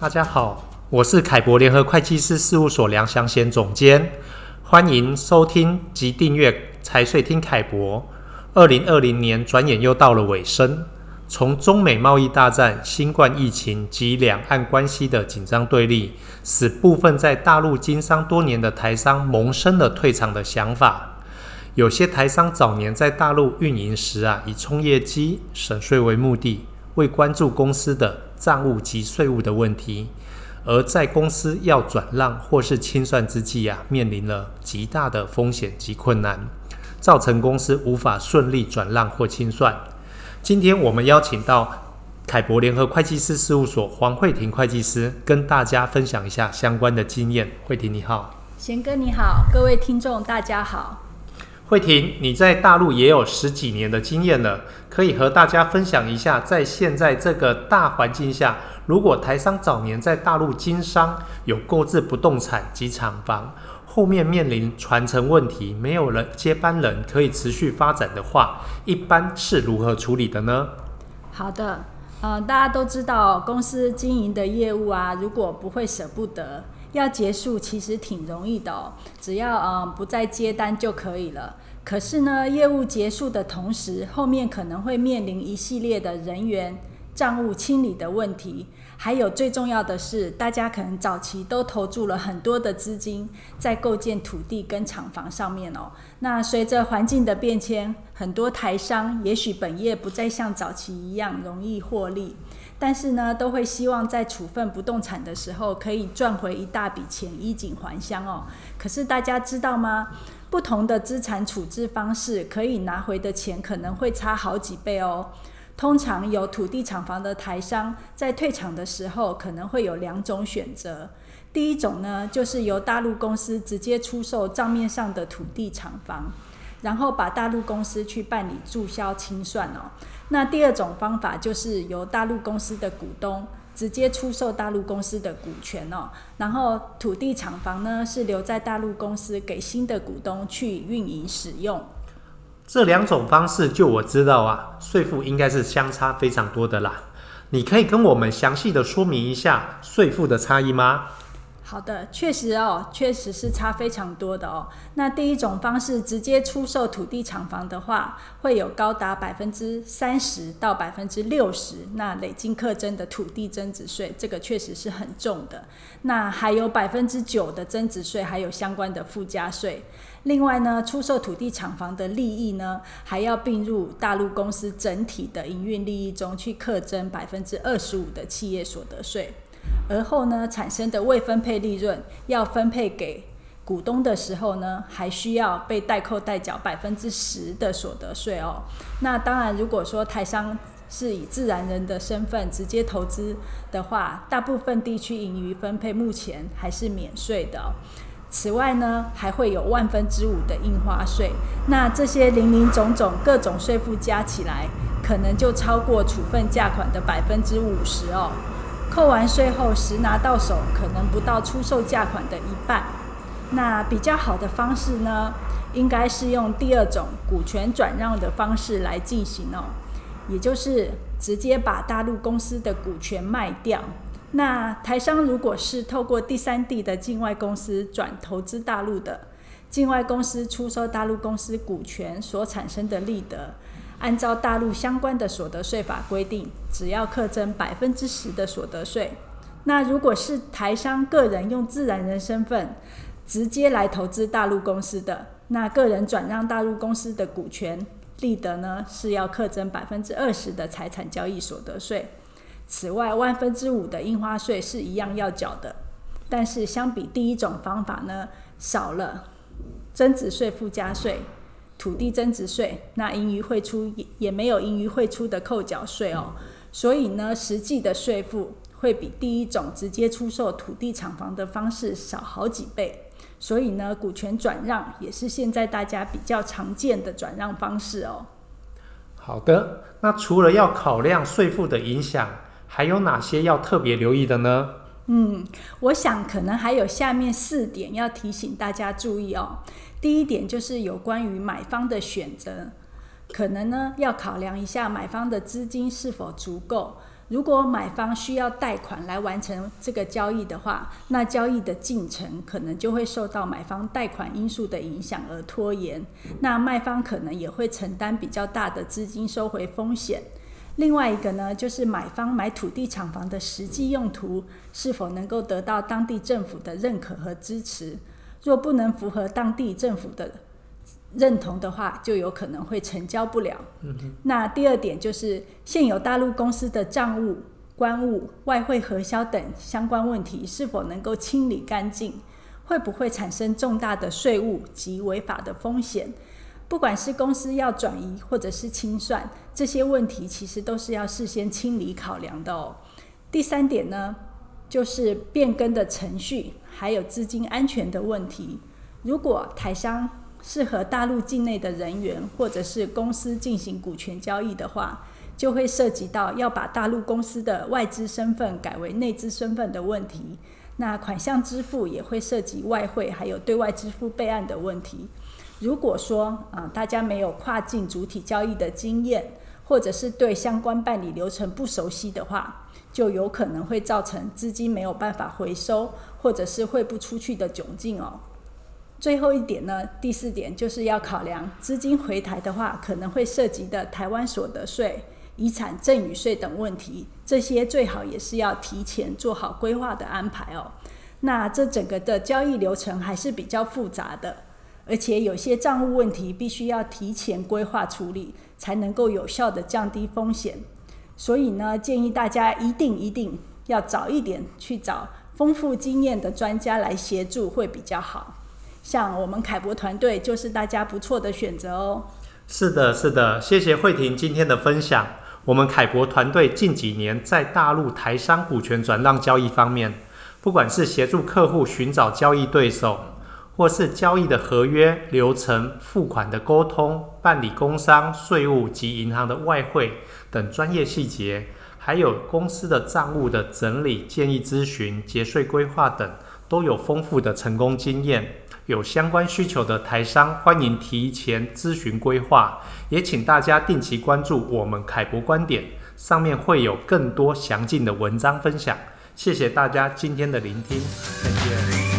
大家好，我是凯博联合会计师事务所梁祥贤总监，欢迎收听及订阅财税听凯博。二零二零年转眼又到了尾声，从中美贸易大战、新冠疫情及两岸关系的紧张对立，使部分在大陆经商多年的台商萌生了退场的想法。有些台商早年在大陆运营时啊，以冲业绩、省税为目的，未关注公司的账务及税务的问题，而在公司要转让或是清算之际啊，面临了极大的风险及困难，造成公司无法顺利转让或清算。今天我们邀请到凯博联合会计师事务所黄慧婷会计师，跟大家分享一下相关的经验。慧婷你好，贤哥你好，各位听众大家好。慧婷，你在大陆也有十几年的经验了，可以和大家分享一下，在现在这个大环境下，如果台商早年在大陆经商，有购置不动产及厂房，后面面临传承问题，没有了接班人可以持续发展的话，一般是如何处理的呢？好的，呃，大家都知道，公司经营的业务啊，如果不会舍不得。要结束其实挺容易的哦，只要呃不再接单就可以了。可是呢，业务结束的同时，后面可能会面临一系列的人员、账务清理的问题，还有最重要的是，大家可能早期都投注了很多的资金在构建土地跟厂房上面哦。那随着环境的变迁，很多台商也许本业不再像早期一样容易获利。但是呢，都会希望在处分不动产的时候可以赚回一大笔钱，衣锦还乡哦。可是大家知道吗？不同的资产处置方式，可以拿回的钱可能会差好几倍哦。通常有土地厂房的台商在退场的时候，可能会有两种选择。第一种呢，就是由大陆公司直接出售账面上的土地厂房，然后把大陆公司去办理注销清算哦。那第二种方法就是由大陆公司的股东直接出售大陆公司的股权哦，然后土地厂房呢是留在大陆公司给新的股东去运营使用。这两种方式，就我知道啊，税负应该是相差非常多的啦。你可以跟我们详细的说明一下税负的差异吗？好的，确实哦，确实是差非常多的哦。那第一种方式，直接出售土地厂房的话，会有高达百分之三十到百分之六十，那累进课征的土地增值税，这个确实是很重的。那还有百分之九的增值税，还有相关的附加税。另外呢，出售土地厂房的利益呢，还要并入大陆公司整体的营运利益中去课征百分之二十五的企业所得税。而后呢，产生的未分配利润要分配给股东的时候呢，还需要被代扣代缴百分之十的所得税哦。那当然，如果说台商是以自然人的身份直接投资的话，大部分地区盈余分配目前还是免税的。此外呢，还会有万分之五的印花税。那这些零零总总各种税负加起来，可能就超过处分价款的百分之五十哦。扣完税后，实拿到手可能不到出售价款的一半。那比较好的方式呢，应该是用第二种股权转让的方式来进行哦，也就是直接把大陆公司的股权卖掉。那台商如果是透过第三地的境外公司转投资大陆的，境外公司出售大陆公司股权所产生的利得。按照大陆相关的所得税法规定，只要课征百分之十的所得税。那如果是台商个人用自然人身份直接来投资大陆公司的，那个人转让大陆公司的股权利得呢，是要课征百分之二十的财产交易所得税。此外，万分之五的印花税是一样要缴的，但是相比第一种方法呢，少了增值税附加税。土地增值税，那盈余汇出也也没有盈余汇出的扣缴税哦，所以呢，实际的税负会比第一种直接出售土地厂房的方式少好几倍。所以呢，股权转让也是现在大家比较常见的转让方式哦。好的，那除了要考量税负的影响，还有哪些要特别留意的呢？嗯，我想可能还有下面四点要提醒大家注意哦。第一点就是有关于买方的选择，可能呢要考量一下买方的资金是否足够，如果买方需要贷款来完成这个交易的话，那交易的进程可能就会受到买方贷款因素的影响而拖延。那卖方可能也会承担比较大的资金收回风险。另外一个呢，就是买方买土地厂房的实际用途是否能够得到当地政府的认可和支持。若不能符合当地政府的认同的话，就有可能会成交不了。嗯、那第二点就是现有大陆公司的账务、关务、外汇核销等相关问题是否能够清理干净，会不会产生重大的税务及违法的风险？不管是公司要转移或者是清算，这些问题其实都是要事先清理考量的哦。第三点呢，就是变更的程序，还有资金安全的问题。如果台商是和大陆境内的人员或者是公司进行股权交易的话，就会涉及到要把大陆公司的外资身份改为内资身份的问题。那款项支付也会涉及外汇，还有对外支付备案的问题。如果说啊，大家没有跨境主体交易的经验，或者是对相关办理流程不熟悉的话，就有可能会造成资金没有办法回收，或者是汇不出去的窘境哦。最后一点呢，第四点就是要考量资金回台的话，可能会涉及的台湾所得税、遗产赠与税等问题，这些最好也是要提前做好规划的安排哦。那这整个的交易流程还是比较复杂的，而且有些账务问题必须要提前规划处理，才能够有效的降低风险。所以呢，建议大家一定一定要早一点去找丰富经验的专家来协助，会比较好。像我们凯博团队就是大家不错的选择哦。是的，是的，谢谢慧婷今天的分享。我们凯博团队近几年在大陆台商股权转让交易方面，不管是协助客户寻找交易对手，或是交易的合约流程、付款的沟通、办理工商、税务及银行的外汇等专业细节，还有公司的账务的整理、建议咨询、节税规划等，都有丰富的成功经验。有相关需求的台商，欢迎提前咨询规划，也请大家定期关注我们凯博观点，上面会有更多详尽的文章分享。谢谢大家今天的聆听，再见。